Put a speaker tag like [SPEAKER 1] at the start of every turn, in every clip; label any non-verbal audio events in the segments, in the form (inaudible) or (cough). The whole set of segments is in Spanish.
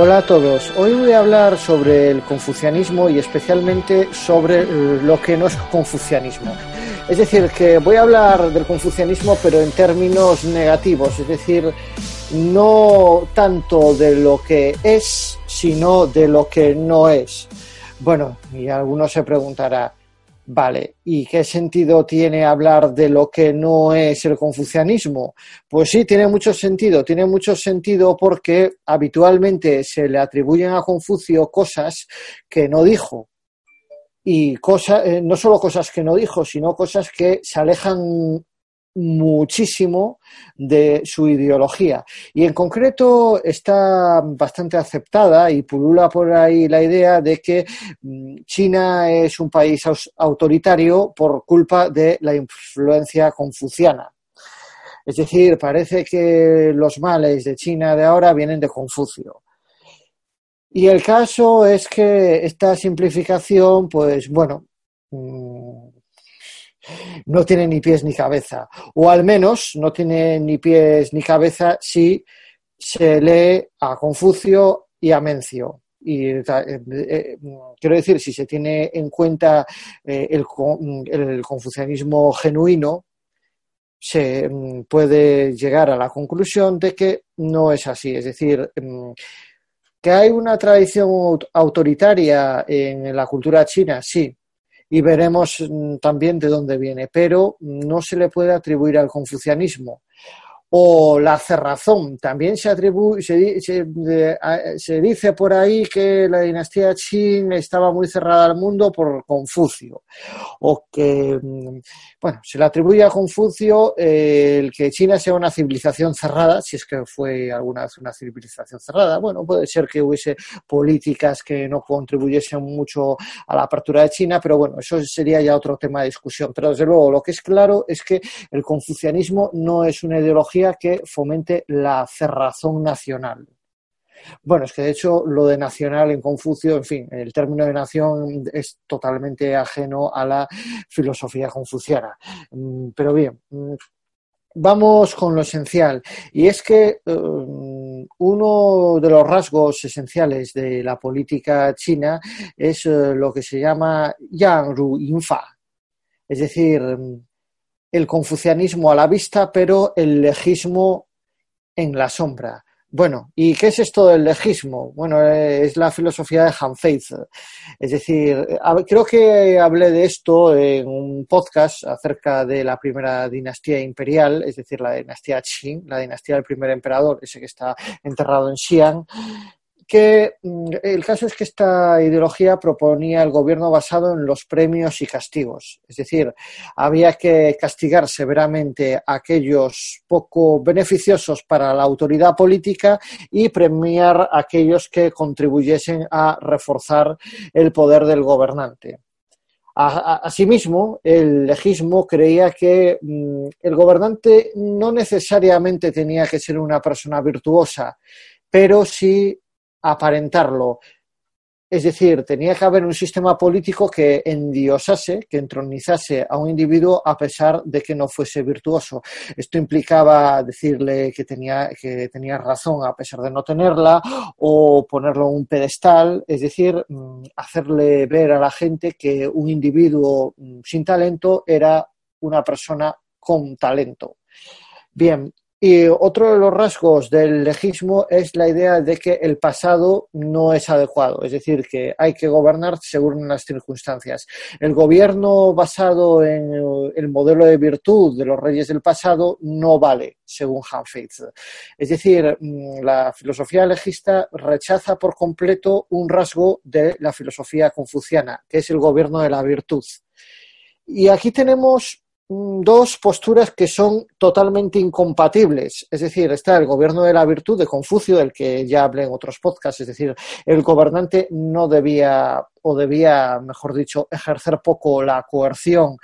[SPEAKER 1] Hola a todos. Hoy voy a hablar sobre el confucianismo y especialmente sobre lo que no es confucianismo. Es decir, que voy a hablar del confucianismo pero en términos negativos, es decir, no tanto de lo que es, sino de lo que no es. Bueno, y alguno se preguntará, Vale, ¿y qué sentido tiene hablar de lo que no es el confucianismo? Pues sí, tiene mucho sentido, tiene mucho sentido porque habitualmente se le atribuyen a Confucio cosas que no dijo. Y cosas, eh, no solo cosas que no dijo, sino cosas que se alejan muchísimo de su ideología. Y en concreto está bastante aceptada y pulula por ahí la idea de que mm, China es un país autoritario por culpa de la influencia confuciana. Es decir, parece que los males de China de ahora vienen de Confucio. Y el caso es que esta simplificación, pues bueno, mm, no tiene ni pies ni cabeza, o al menos no tiene ni pies ni cabeza si se lee a Confucio y a Mencio. Y eh, eh, quiero decir, si se tiene en cuenta eh, el, confucianismo genuino, se mm, puede llegar a la conclusión de que no es así. Es decir, mm, que hay una tradición autoritaria en la cultura china, sí, y veremos mm, también de dónde viene, pero no se le puede atribuir al confucianismo o la cerrazón. También se, atribuye, se, dice por ahí que la dinastía Qin estaba muy cerrada al mundo por Confucio, o que, mm, bueno, se le atribuye a Confucio eh, el que China sea una civilización cerrada, si es que fue alguna vez una civilización cerrada. Bueno, puede ser que hubiese políticas que no contribuyesen mucho a la apertura de China, pero bueno, eso sería ya otro tema de discusión. Pero desde luego, lo que es claro es que el confucianismo no es una ideología que fomente la cerrazón nacional. Bueno, es que de hecho lo de nacional en Confucio, en fin, el término de nación es totalmente ajeno a la filosofía confuciana. Mm, pero bien, mm, vamos con lo esencial. Y es que mm, uno de los rasgos esenciales de la política china es eh, lo que se llama Yang Ru Fa. Es decir, el confucianismo a la vista, pero el legismo en la sombra. Bueno, ¿y qué es esto del legismo? Bueno, es la filosofía de Han Faith. Es decir, creo que hablé de esto en un podcast acerca de la primera dinastía imperial, es decir, la dinastía Qing, la dinastía del primer emperador, ese que está enterrado en Xi'an, que mm, el caso es que esta ideología proponía el gobierno basado en los premios y castigos. Es decir, había que castigar severamente a aquellos poco beneficiosos para la autoridad política y premiar a aquellos que contribuyesen a reforzar el poder del gobernante. Asimismo, el legismo creía que mm, el gobernante no necesariamente tenía que ser una persona virtuosa, pero sí aparentarlo. Es decir, tenía que haber un sistema político que endiosase, que entronizase a un individuo a pesar de que no fuese virtuoso. Esto implicaba decirle que tenía, que tenía razón a pesar de no tenerla o ponerlo en un pedestal, es decir, mm, hacerle ver a la gente que un individuo mm, sin talento era una persona con talento. Bien, y otro de los rasgos del legismo es la idea de que el pasado no es adecuado, es decir, que hay que gobernar según las circunstancias. El gobierno basado en el modelo de virtud de los reyes del pasado no vale, según Hanfaith. Es decir, mm, la filosofía legista rechaza por completo un rasgo de la filosofía confuciana, que es el gobierno de la virtud. Y aquí tenemos dos posturas que son totalmente incompatibles. Es decir, está el gobierno de la virtud de Confucio, del que ya hablé en otros podcasts, es decir, el gobernante no debía o debía, mejor dicho, ejercer poco la coerción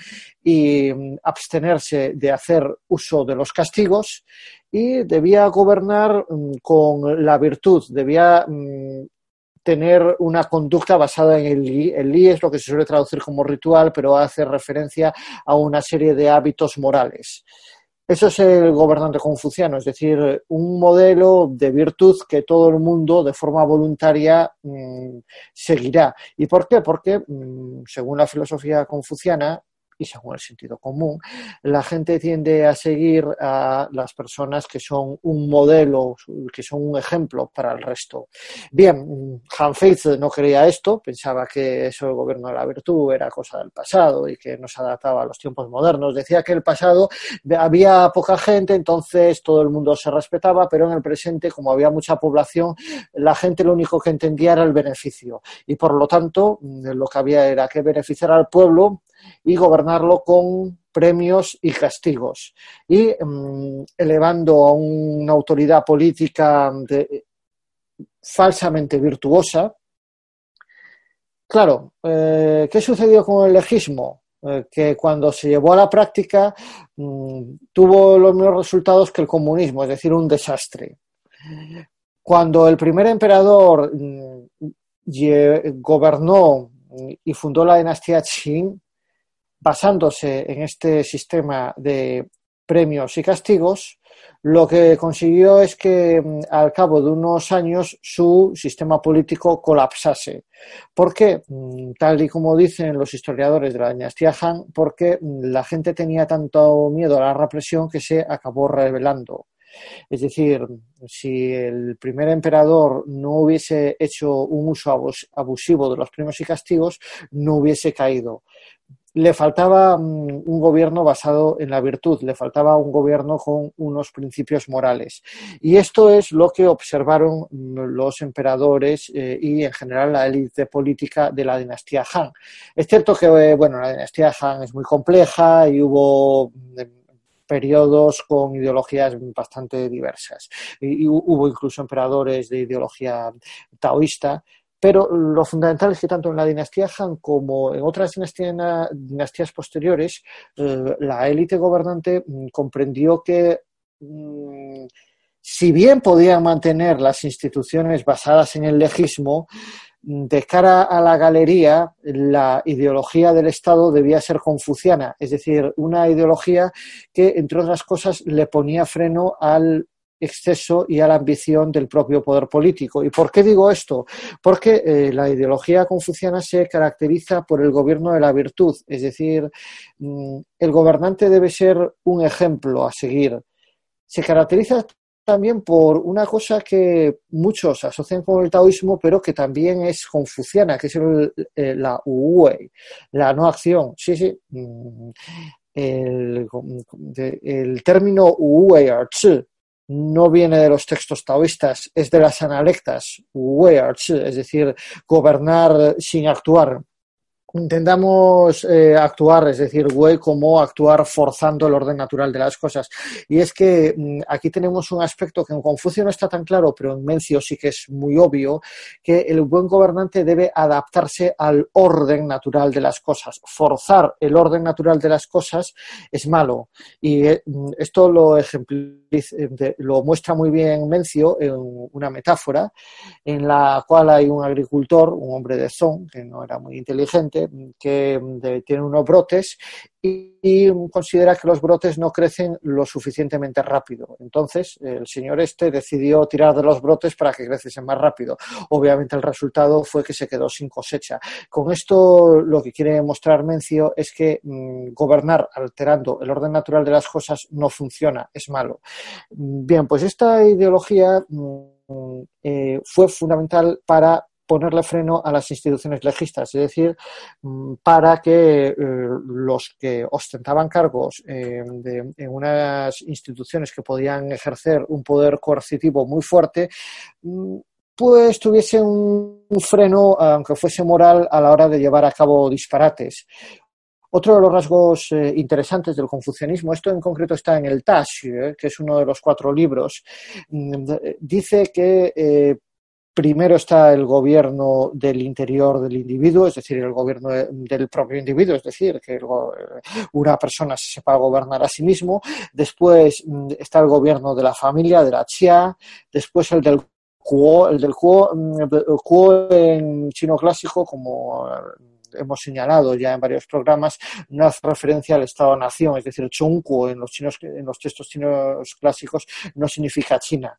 [SPEAKER 1] y mm, abstenerse de hacer uso de los castigos y debía gobernar mm, con la virtud, debía tener una conducta basada en el li. El es lo que se suele traducir como ritual, pero hace referencia a una serie de hábitos morales. Eso es el gobernante confuciano, es decir, un modelo de virtud que todo el mundo de forma voluntaria mm, seguirá. ¿Y por qué? Porque, mm, según la filosofía confuciana, y según el sentido común, la gente tiende a seguir a las personas que son un modelo, que son un ejemplo para el resto. Bien, Han Feitz no creía esto, pensaba que eso el gobierno de la virtud era cosa del pasado y que no se adaptaba a los tiempos modernos. Decía que el pasado había poca gente, entonces todo el mundo se respetaba, pero en el presente, como había mucha población, la gente lo único que entendía era el beneficio y por lo tanto lo que había era que beneficiar al pueblo y gobernarlo con premios y castigos y mm, elevando a una autoridad política falsamente virtuosa. Claro, eh, ¿qué sucedió con el legismo? Eh, que cuando se llevó a la práctica mm, tuvo los mismos resultados que el comunismo, es decir, un desastre. Cuando el primer emperador mm, gobernó y fundó la dinastía Qing, basándose en este sistema de premios y castigos, lo que consiguió es que mm, al cabo de unos años su sistema político colapsase. ¿Por qué? Mm, tal y como dicen los historiadores de la dinastía Han, porque mm, la gente tenía tanto miedo a la represión que se acabó rebelando. Es decir, si el primer emperador no hubiese hecho un uso abusivo de los premios y castigos, no hubiese caído le faltaba mm, un gobierno basado en la virtud, le faltaba un gobierno con unos principios morales. Y esto es lo que observaron mm, los emperadores eh, y en general la élite política de la dinastía Han. Es cierto que, eh, bueno, la dinastía Han es muy compleja y hubo mm, periodos con ideologías bastante diversas. y, hubo incluso emperadores de ideología taoísta pero lo fundamental es que tanto en la dinastía Han como en otras dinastías, posteriores, eh, la élite gobernante mm, comprendió que mm, si bien podían mantener las instituciones basadas en el legismo, mm, de cara a la galería, la ideología del Estado debía ser confuciana, es decir, una ideología que, entre otras cosas, le ponía freno al exceso y a la ambición del propio poder político. ¿Y por qué digo esto? Porque eh, la ideología confuciana se caracteriza por el gobierno de la virtud, es decir, mm, el gobernante debe ser un ejemplo a seguir. Se caracteriza también por una cosa que muchos asocian con el taoísmo, pero que también es confuciana, que es eh, la uwei, la no acción. Sí, sí. Mm, el, término uwei, no viene de los textos taoístas, es de las analectas, es decir, gobernar sin actuar intentamos eh, actuar, es decir, como actuar forzando el orden natural de las cosas. Y es que mm, aquí tenemos un aspecto que en Confucio no está tan claro, pero en Mencio sí que es muy obvio, que el buen gobernante debe adaptarse al orden natural de las cosas. Forzar el orden natural de las cosas es malo. Y eh, mm, esto lo eh, lo muestra muy bien Mencio en una metáfora en la cual hay un agricultor, un hombre de Zon, que no era muy inteligente, que tiene unos brotes y, considera que los brotes no crecen lo suficientemente rápido. Entonces, el señor este decidió tirar de los brotes para que creciesen más rápido. Obviamente, el resultado fue que se quedó sin cosecha. Con esto, lo que quiere mostrar Mencio es que mm, gobernar alterando el orden natural de las cosas no funciona, es malo. Bien, pues esta ideología mm, eh, fue fundamental para ponerle freno a las instituciones legistas, es decir, mm, para que eh, los que ostentaban cargos eh, en unas instituciones que podían ejercer un poder coercitivo muy fuerte, mm, pues tuviesen un, freno, aunque fuese moral, a la hora de llevar a cabo disparates. Otro de los rasgos eh, interesantes del confucianismo, esto en concreto está en el Tash, que es uno de los cuatro libros, mm, dice que Primero está el gobierno del interior del individuo, es decir, el gobierno del propio individuo, es decir, que una persona se sepa gobernar a sí mismo. Después mm, está el gobierno de la familia, de la chia. Después el del kuo, el del kuo, mm, en chino clásico, como hemos señalado ya en varios programas, no hace referencia al Estado-nación, es decir, Chunku en los, chinos, en los textos chinos clásicos no significa China,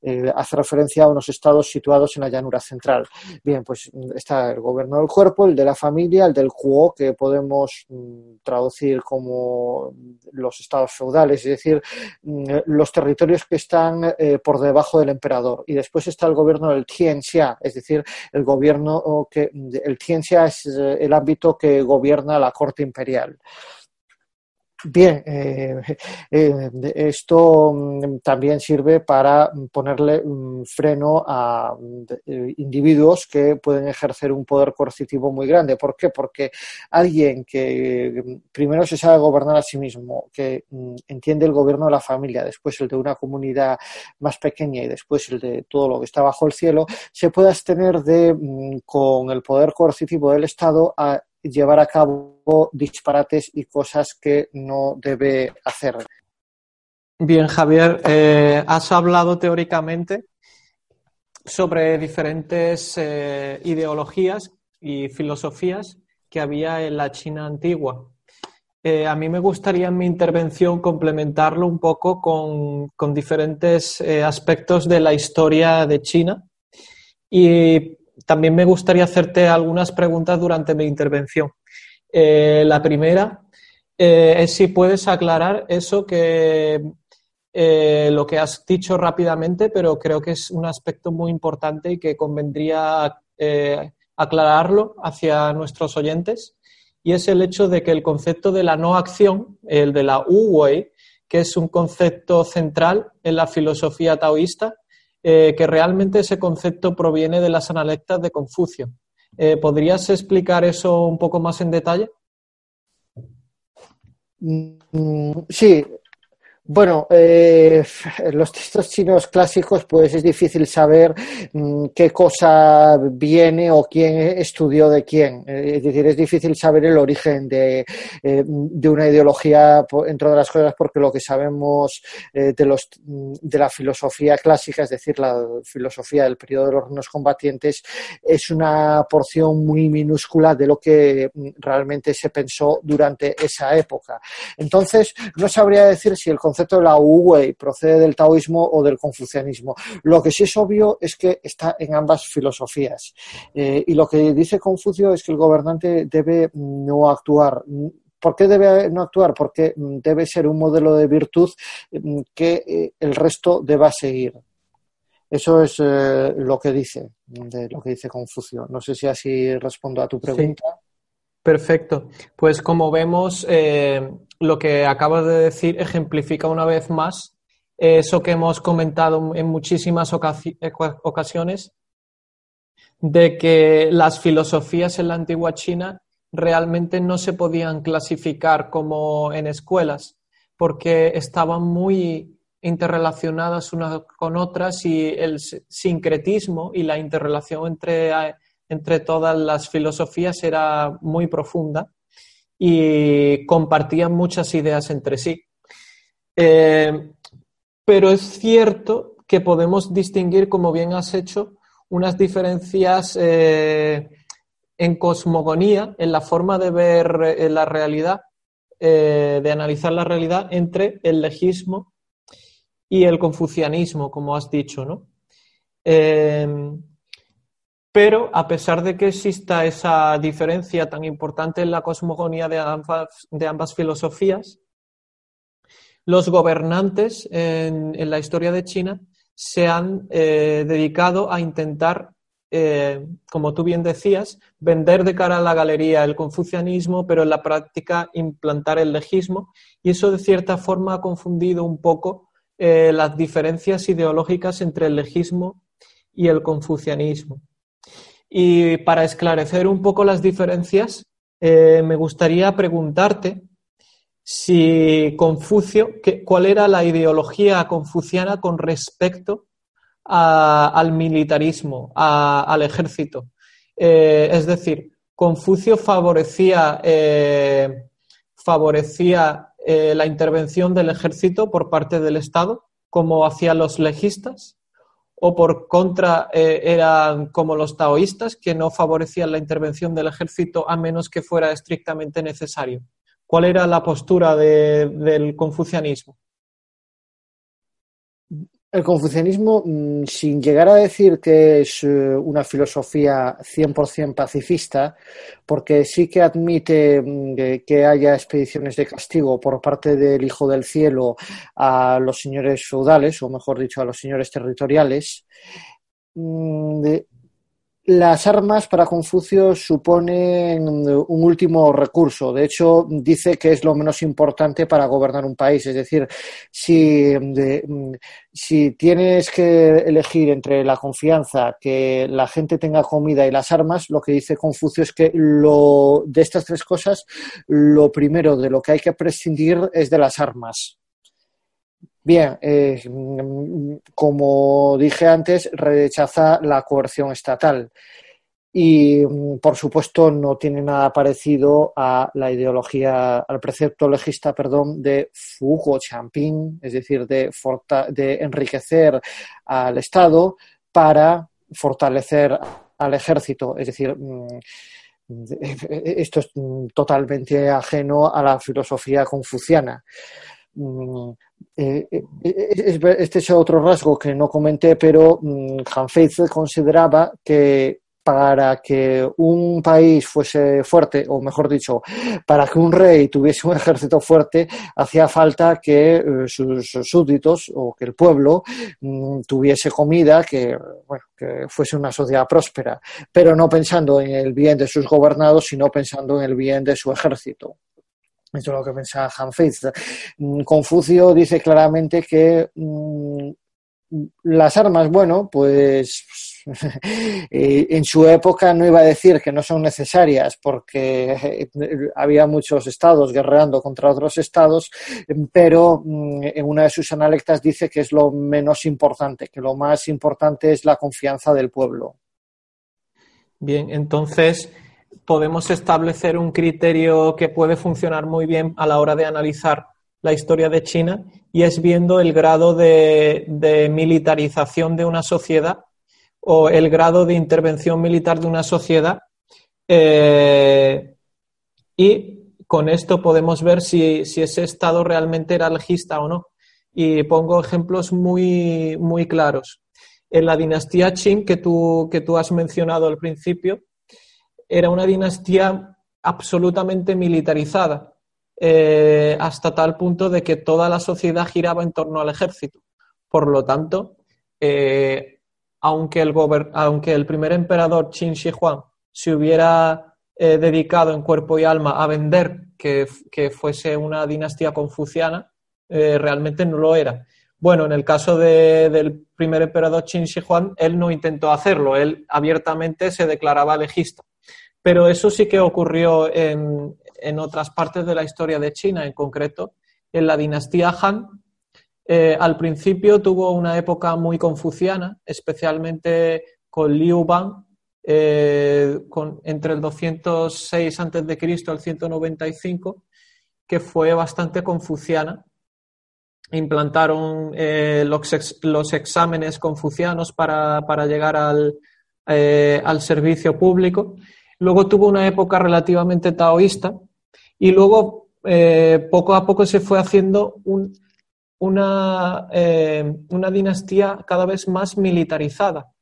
[SPEAKER 1] eh, hace referencia a unos estados situados en la llanura central. Bien, pues está el gobierno del cuerpo, el de la familia, el del Kuo, que podemos mm, traducir como los estados feudales, es decir, mm, los territorios que están eh, por debajo del emperador. Y después está el gobierno del Tianxia, es decir, el gobierno que el Tianxia es eh, el ámbito que gobierna la corte imperial. Bien, eh, eh, esto mm, también sirve para ponerle freno a eh, individuos que pueden ejercer un poder coercitivo muy grande. ¿Por qué? Porque alguien que mm, primero se sabe gobernar a sí mismo, que mm, entiende el gobierno de la familia, después el de una comunidad más pequeña y después el de todo lo que está bajo el cielo, se puede abstener de, con el poder coercitivo del Estado, a llevar a cabo disparates y cosas que no debe hacer.
[SPEAKER 2] Bien, Javier, eh, has hablado teóricamente sobre diferentes eh, ideologías y filosofías que había en la China antigua. Eh, a mí me gustaría en mi intervención complementarlo un poco con, con diferentes aspectos de la historia de China y también me gustaría hacerte algunas preguntas durante mi intervención. Eh, la primera eh, es si puedes aclarar eso que eh, lo que has dicho rápidamente, pero creo que es un aspecto muy importante y que convendría aclararlo hacia nuestros oyentes, y es el hecho de que el concepto de la no acción, el de la Wu-Wei, que es un concepto central en la filosofía taoísta, eh, que realmente ese concepto proviene de las analectas de Confucio. Eh, ¿Podrías explicar eso un poco más en detalle?
[SPEAKER 1] Mm, sí, bueno, eh, los textos chinos clásicos, pues es difícil saber mm, qué cosa viene o quién estudió de quién. Eh, es decir, es difícil saber el origen de, eh, de una ideología, entre otras cosas, porque lo que sabemos de, los, de la filosofía clásica, es decir, la filosofía del periodo de los combatientes, es una porción muy minúscula de lo que mm, realmente se pensó durante esa época. Entonces, no sabría decir si el concepto concepto de la Wu-Wei procede del taoísmo o del confucianismo. Lo que sí es obvio es que está en ambas filosofías. Eh, y lo que dice Confucio es que el gobernante debe no actuar ¿Por qué debe no actuar? Porque debe ser un modelo de virtud mm, que eh, el resto deba seguir. Eso es eh, lo que dice, de lo que dice Confucio. No sé si así respondo a tu pregunta.
[SPEAKER 2] Perfecto. Pues como vemos, lo que acabas de decir ejemplifica una vez más eso que hemos comentado en muchísimas ocasiones, de que las filosofías en la antigua China realmente no se podían clasificar como en escuelas, porque estaban muy interrelacionadas unas con otras y el sincretismo y la interrelación entre, entre todas las filosofías era muy profunda y compartían muchas ideas entre sí. Eh, pero es cierto que podemos distinguir, como bien has hecho, unas diferencias eh, en cosmogonía, en la forma de ver eh, la realidad, de analizar la realidad entre el legismo y el confucianismo, como has dicho, ¿no? Pero a pesar de que exista esa diferencia tan importante en la cosmogonía de ambas, filosofías, los gobernantes en, la historia de China se han eh, dedicado a intentar, eh, como tú bien decías, vender de cara a la galería el confucianismo, pero en la práctica implantar el legismo, y eso de cierta forma ha confundido un poco eh, las diferencias ideológicas entre el legismo y el confucianismo. Y para esclarecer un poco las diferencias, eh, me gustaría preguntarte si Confucio, ¿cuál era la ideología confuciana con respecto al militarismo, al ejército? Eh, es decir, Confucio favorecía, eh, favorecía la intervención del ejército por parte del Estado, como hacían los legistas, o por contra eh, eran como los taoístas, que no favorecían la intervención del ejército a menos que fuera estrictamente necesario. ¿Cuál era la postura del confucianismo?
[SPEAKER 1] El confucianismo, mm, sin llegar a decir que es eh, una filosofía 100% pacifista, porque sí que admite mm, que haya expediciones de castigo por parte del Hijo del Cielo a los señores feudales, o mejor dicho, a los señores territoriales, mm, las armas para Confucio suponen un último recurso. De hecho, dice que es lo menos importante para gobernar un país. Es decir, si, si tienes que elegir entre la confianza, que la gente tenga comida y las armas, lo que dice Confucio es que lo, de estas tres cosas, lo primero de lo que hay que prescindir es de las armas. Bien, eh, como dije antes, rechaza la coerción estatal y, por supuesto, no tiene nada parecido a la ideología, al precepto legista, perdón, de Fugo Champing, es decir, de, de enriquecer al Estado para fortalecer al ejército, es decir, mm, (laughs) esto es totalmente ajeno a la filosofía confuciana. Mm, eh, eh, eh, este es otro rasgo que no comenté, pero mm, Han consideraba que para que un país fuese fuerte, o mejor dicho, para que un rey tuviese un (laughs) ejército fuerte, hacía falta que sus súbditos o que el pueblo mm, tuviese comida, que, que fuese una sociedad próspera, pero no pensando en el bien de sus gobernados, sino pensando en el bien de su ejército. Eso es lo que pensaba Han mm, Confucio dice claramente que mm, las armas, bueno, pues (laughs) eh, en su época no iba a decir que no son necesarias porque eh, había muchos estados guerreando contra otros estados, pero mm, en una de sus analectas dice que es lo menos importante, que lo más importante es la confianza del pueblo.
[SPEAKER 2] Bien, entonces podemos establecer un criterio que puede funcionar muy bien a la hora de analizar la historia de China y es viendo el grado de, militarización de una sociedad o el grado de intervención militar de una sociedad eh, y con esto podemos ver si, ese Estado realmente era legista o no. Y pongo ejemplos muy, muy claros. En la dinastía Qing que tú, que tú has mencionado al principio, era una dinastía absolutamente militarizada, eh, hasta tal punto de que toda la sociedad giraba en torno al ejército. Por lo tanto, eh, aunque, el aunque, el primer emperador Qin Shi Huang se hubiera eh, dedicado en cuerpo y alma a vender que, fuese una dinastía confuciana, realmente no lo era. Bueno, en el caso del primer emperador Qin Shi Huang, él no intentó hacerlo, él abiertamente se declaraba legista. Pero eso sí que ocurrió en, otras partes de la historia de China, en concreto en la dinastía Han. Eh, al principio tuvo una época muy confuciana, especialmente con Liu Bang, eh, entre el 206 a.C. el 195, que fue bastante confuciana. Implantaron eh, los, exámenes confucianos para, llegar al, al servicio público Luego tuvo una época relativamente taoísta y luego eh, poco a poco se fue haciendo una, eh, una dinastía cada vez más militarizada.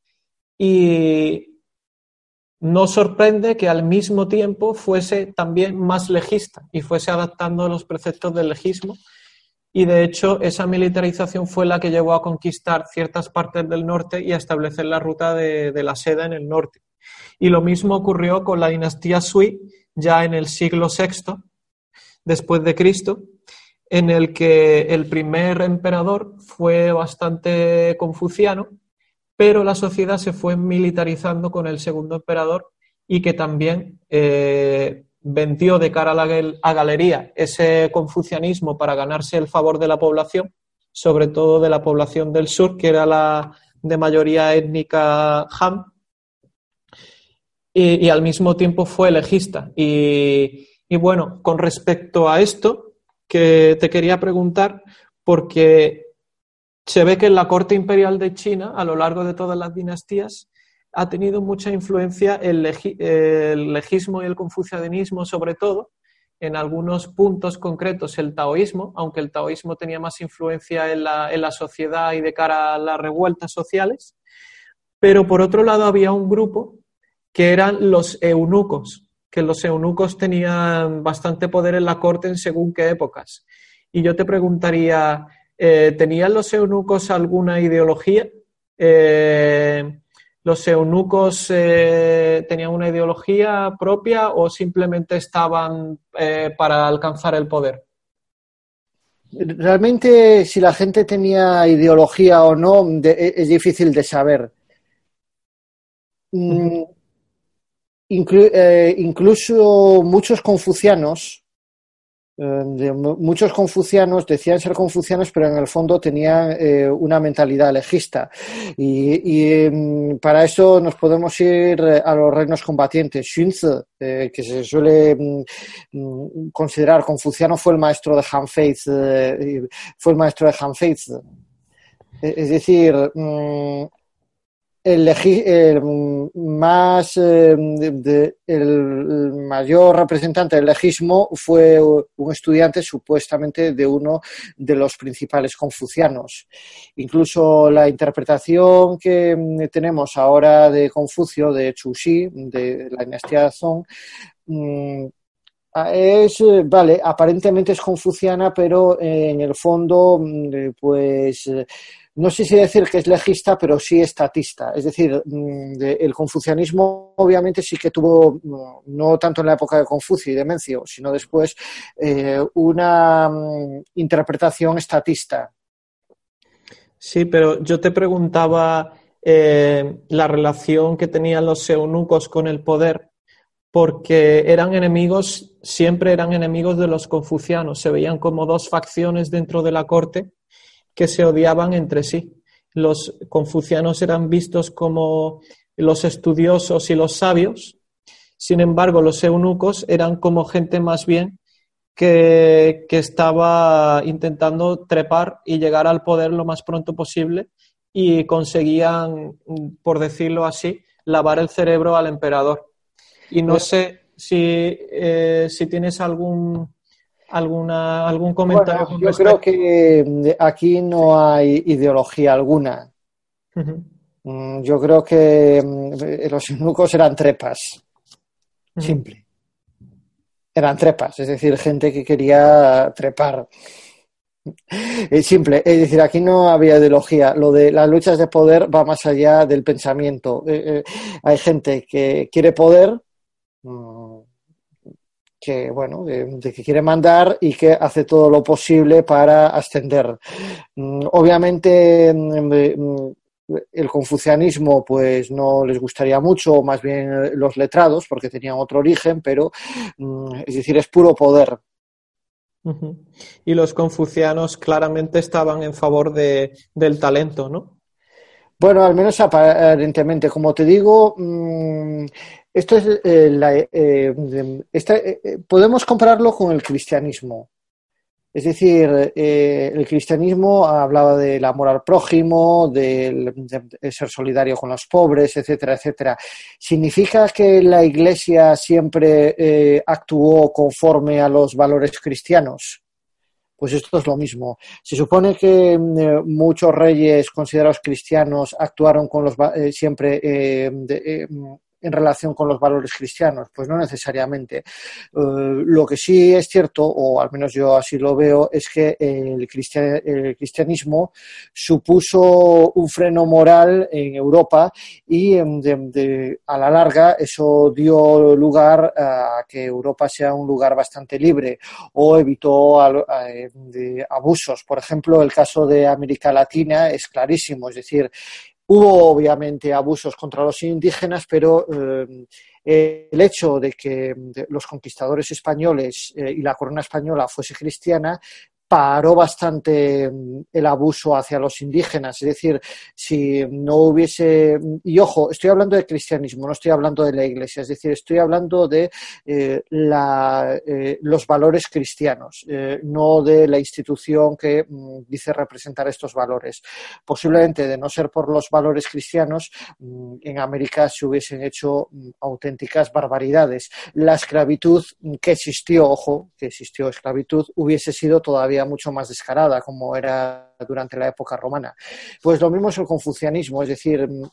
[SPEAKER 2] Y no sorprende que al mismo tiempo fuese también más legista y fuese adaptando los preceptos del legismo. Y de hecho, esa militarización fue la que llevó a conquistar ciertas partes del norte y a establecer la ruta de la seda en el norte. Y lo mismo ocurrió con la dinastía Sui, ya en el siglo VI después de Cristo, en el que el primer emperador fue bastante confuciano, pero la sociedad se fue militarizando con el segundo emperador y que también eh, vendió de cara a la a galería ese confucianismo para ganarse el favor de la población, sobre todo de la población del sur, que era la de mayoría étnica Han, y, al mismo tiempo fue legista. Y, bueno, con respecto a esto, que te quería preguntar, porque se ve que en la corte imperial de China, a lo largo de todas las dinastías, ha tenido mucha influencia el, legismo y el confucianismo, sobre todo, en algunos puntos concretos el taoísmo, aunque el taoísmo tenía más influencia en la, en la, sociedad y de cara a las revueltas sociales, pero por otro lado había un grupo que eran los eunucos, que los eunucos tenían bastante poder en la corte en según qué épocas. Y yo te preguntaría, eh, ¿tenían los eunucos alguna ideología? Eh, ¿Los eunucos eh, tenían una ideología propia o simplemente estaban para alcanzar el poder?
[SPEAKER 1] Realmente, si la gente tenía ideología o no, es difícil de saber. Mm, incluso muchos confucianos eh, muchos confucianos decían ser confucianos, pero en el fondo tenían eh, una mentalidad legista. Y, mm, para eso nos podemos ir eh, a los reinos combatientes. Xunzi, que se suele mm, mm, considerar confuciano, fue el maestro de Han fue el maestro de Han Es decir, el, más eh, el mayor representante del legismo fue un estudiante supuestamente de uno de los principales confucianos. Incluso la interpretación que mm, tenemos ahora de Confucio, de Chuxi, de la dinastía Zong, mm, es, vale, aparentemente es confuciana, pero en el fondo, mm, pues no sé si decir que es legista, pero sí estatista. Es decir, mm, el confucianismo obviamente sí que tuvo, mm, no tanto en la época de Confucio y de Mencio, sino después, eh, una mm, interpretación estatista.
[SPEAKER 2] Sí, pero yo te preguntaba eh, la relación que tenían los eunucos con el poder, porque eran enemigos, siempre eran enemigos de los confucianos, se veían como dos facciones dentro de la corte que se odiaban entre sí. Los confucianos eran vistos como los estudiosos y los sabios, sin embargo los eunucos eran como gente más bien que, estaba intentando trepar y llegar al poder lo más pronto posible y conseguían, por decirlo así, lavar el cerebro al emperador. Y no sé si, eh, si tienes algún alguna, algún comentario.
[SPEAKER 1] yo creo que mm, aquí no hay ideología alguna. Mm, yo creo que mm, los eunucos eran trepas. Simple. Eran trepas, es decir, gente que quería trepar. Es simple, es decir, aquí no había ideología. Lo de las luchas de poder va más allá del pensamiento. Eh, eh, hay gente que quiere poder, que bueno, de, que quiere mandar y que hace todo lo posible para ascender. Mm, obviamente mm, mm, el confucianismo pues no les gustaría mucho, más bien los letrados, porque tenían otro origen, pero es decir, es puro poder.
[SPEAKER 2] Y los confucianos claramente estaban en favor de, del talento, ¿no?
[SPEAKER 1] Bueno, al menos aparentemente, como te digo, esto es eh, la, eh, eh, podemos compararlo con el cristianismo. Es decir, el cristianismo hablaba del amor al prójimo, de, ser solidario con los pobres, etcétera, etcétera. ¿Significa que la Iglesia siempre actuó conforme a los valores cristianos? Pues esto es lo mismo. Se supone que muchos reyes considerados cristianos actuaron con los, siempre en relación con los valores cristianos? Pues no necesariamente. Eh, lo que sí es cierto, o al menos yo así lo veo, es que el, cristianismo supuso un freno moral en Europa y em, a la larga eso dio lugar a que Europa sea un lugar bastante libre o evitó abusos. Por ejemplo, el caso de América Latina es clarísimo, es decir, Hubo obviamente abusos contra los indígenas, pero eh, el hecho de que los conquistadores españoles eh, y la corona española fuese cristiana paró bastante mm, el abuso hacia los indígenas. Es decir, si no hubiese. Y ojo, estoy hablando de cristianismo, no estoy hablando de la iglesia. Es decir, estoy hablando de eh, eh, los valores cristianos, eh, no de la institución que mm, dice representar estos valores. Posiblemente, de no ser por los valores cristianos, mm, en América se hubiesen hecho auténticas barbaridades. La esclavitud que existió, ojo, que existió esclavitud, hubiese sido todavía mucho más descarada, como era durante la época romana. Pues lo mismo es el confucianismo, es decir, mm,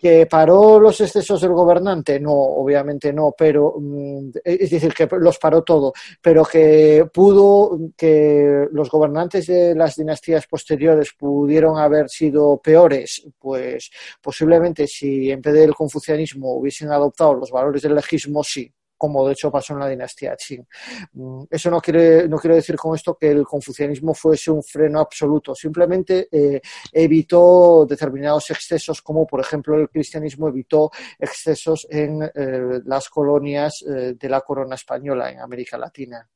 [SPEAKER 1] que paró los excesos del gobernante, no, obviamente no, pero mm, es decir, que los paró todo, pero que pudo, que los gobernantes de las dinastías posteriores pudieron haber sido peores, pues posiblemente si en vez del confucianismo hubiesen adoptado los valores del legismo, sí, como de hecho pasó en la dinastía Qing. Mm, eso no quiere, no quiero decir con esto que el confucianismo fuese un freno absoluto, simplemente eh, evitó determinados excesos, como por ejemplo el cristianismo evitó excesos en eh, las colonias eh, de la corona española en América Latina.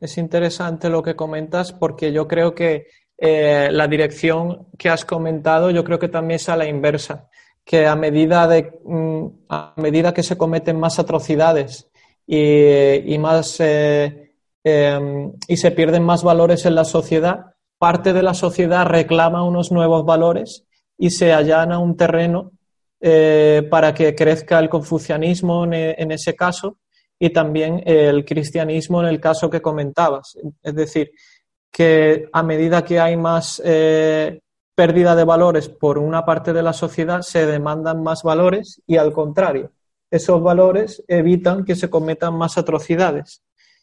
[SPEAKER 2] Es interesante lo que comentas porque yo creo que la dirección que has comentado, yo creo que también es a la inversa que a medida, de, mm, a medida que se cometen más atrocidades y, más, eh, em, y se pierden más valores en la sociedad, parte de la sociedad reclama unos nuevos valores y se allana un terreno eh, para que crezca el confucianismo en, ese caso y también el cristianismo en el caso que comentabas. Es decir, que a medida que hay más eh, pérdida de valores por una parte de la sociedad, se demandan más valores y al contrario, esos valores evitan que se cometan más atrocidades.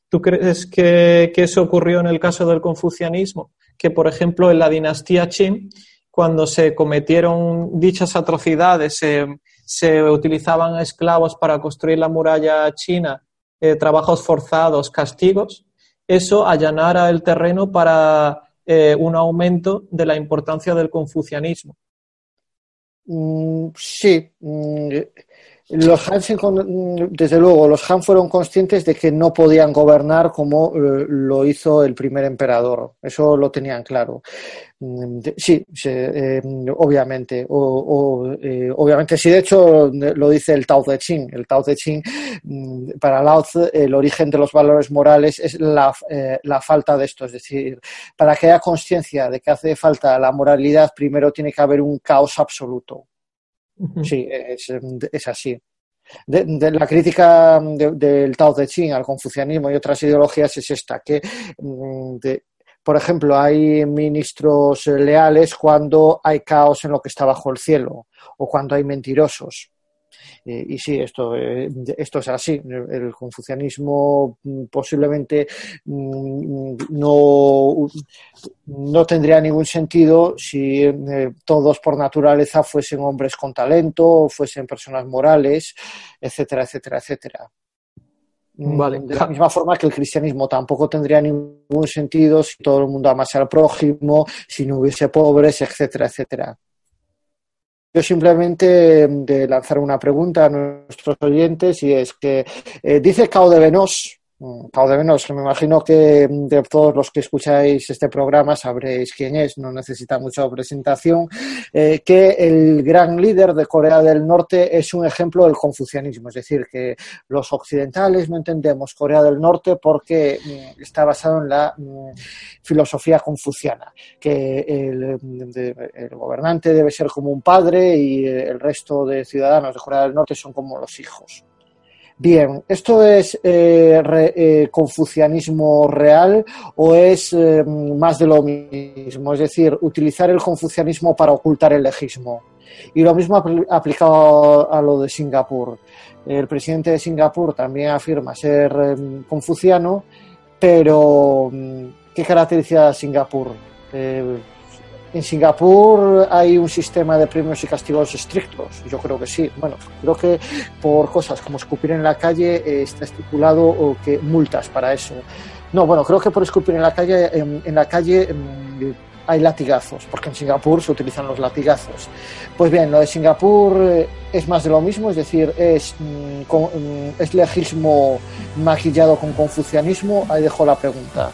[SPEAKER 2] ¿Tú crees que, eso ocurrió en el caso del confucianismo? Que, por ejemplo, en la dinastía Qin, cuando se cometieron dichas atrocidades, se, utilizaban esclavos para construir la muralla china, eh, trabajos forzados, castigos, eso allanara el terreno para eh, un aumento de la importancia del confucianismo.
[SPEAKER 1] Mm, sí, mm, los Han, desde luego, los Han fueron conscientes de que no podían gobernar como eh, lo hizo el primer emperador. Eso lo tenían claro. Mm, sí, eh, obviamente. O, eh, obviamente, sí, de hecho, lo dice el Tao Te Ching. El Tao Te Ching, mm, para Lao el origen de los valores morales es la, la falta de esto. Es decir, para que haya conciencia de que hace falta la moralidad, primero tiene que haber un caos absoluto. Sí, es, así. De, la crítica del Tao Te Ching al confucianismo y otras ideologías es esta, que, mm, por ejemplo, hay ministros leales cuando hay caos en lo que está bajo el cielo o cuando hay mentirosos. Eh, y sí, esto, eh, esto es así. El confucianismo mm, posiblemente mm, no, no tendría ningún sentido si eh, todos por naturaleza fuesen hombres con talento, fuesen personas morales, etcétera, etcétera, etcétera. Mm, vale. De la misma forma que el cristianismo tampoco tendría ningún sentido si todo el mundo amase al prójimo, si no hubiese pobres, etcétera, etcétera. Yo simplemente mm, de lanzar una pregunta a nuestros oyentes y es que eh, dice Cao de Venos, mm, Cao de Venos, que me imagino que mm, de todos los que escucháis este programa sabréis quién es, no necesita mucha presentación, eh, que el gran líder de Corea del Norte es un ejemplo del confucianismo, es decir, que los occidentales no entendemos Corea del Norte porque está basado en la filosofía confuciana, que el, gobernante debe ser como un padre y el resto de ciudadanos de Corea del Norte son como los hijos. Bien, ¿esto es eh, eh, confucianismo real o es eh, más de lo mismo? Es decir, utilizar el confucianismo para ocultar el legismo. Y lo mismo aplicado a lo de Singapur. El presidente de Singapur también afirma ser confuciano, pero mm, ¿Qué caracteriza Singapur? En Singapur hay un sistema de premios y castigos estrictos. Yo creo que sí. Bueno, creo que por cosas como escupir en la calle eh, está estipulado que multas para eso. No, bueno, creo que por escupir en la calle, en, la calle mm, hay latigazos, porque en Singapur se utilizan los latigazos. Pues bien, lo de Singapur eh, es más de lo mismo, es decir, es, mm, es legismo maquillado con confucianismo. Ahí dejo la pregunta.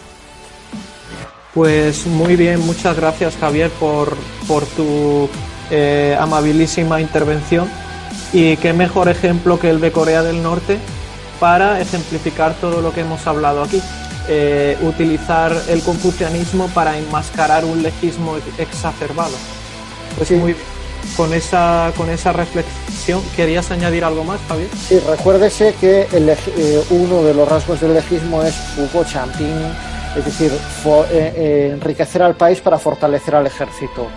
[SPEAKER 2] Pues muy bien, muchas gracias Javier por, por tu eh, amabilísima intervención y qué mejor ejemplo que el de Corea del Norte para ejemplificar todo lo que hemos hablado aquí. Eh, utilizar el confucianismo para enmascarar un legismo exacerbado. Pues muy bien. Con esa, con esa reflexión, ¿querías añadir algo más, Javier?
[SPEAKER 1] Sí, recuérdese que eh, uno de los rasgos del legismo es Hugo Champing, es decir, eh, enriquecer al país para fortalecer al ejército.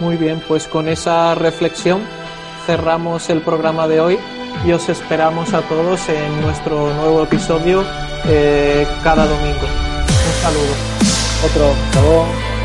[SPEAKER 2] Muy bien, pues con esa reflexión cerramos el programa de hoy y os esperamos a todos en nuestro nuevo episodio eh, cada domingo. Un saludo.
[SPEAKER 1] Otro, hasta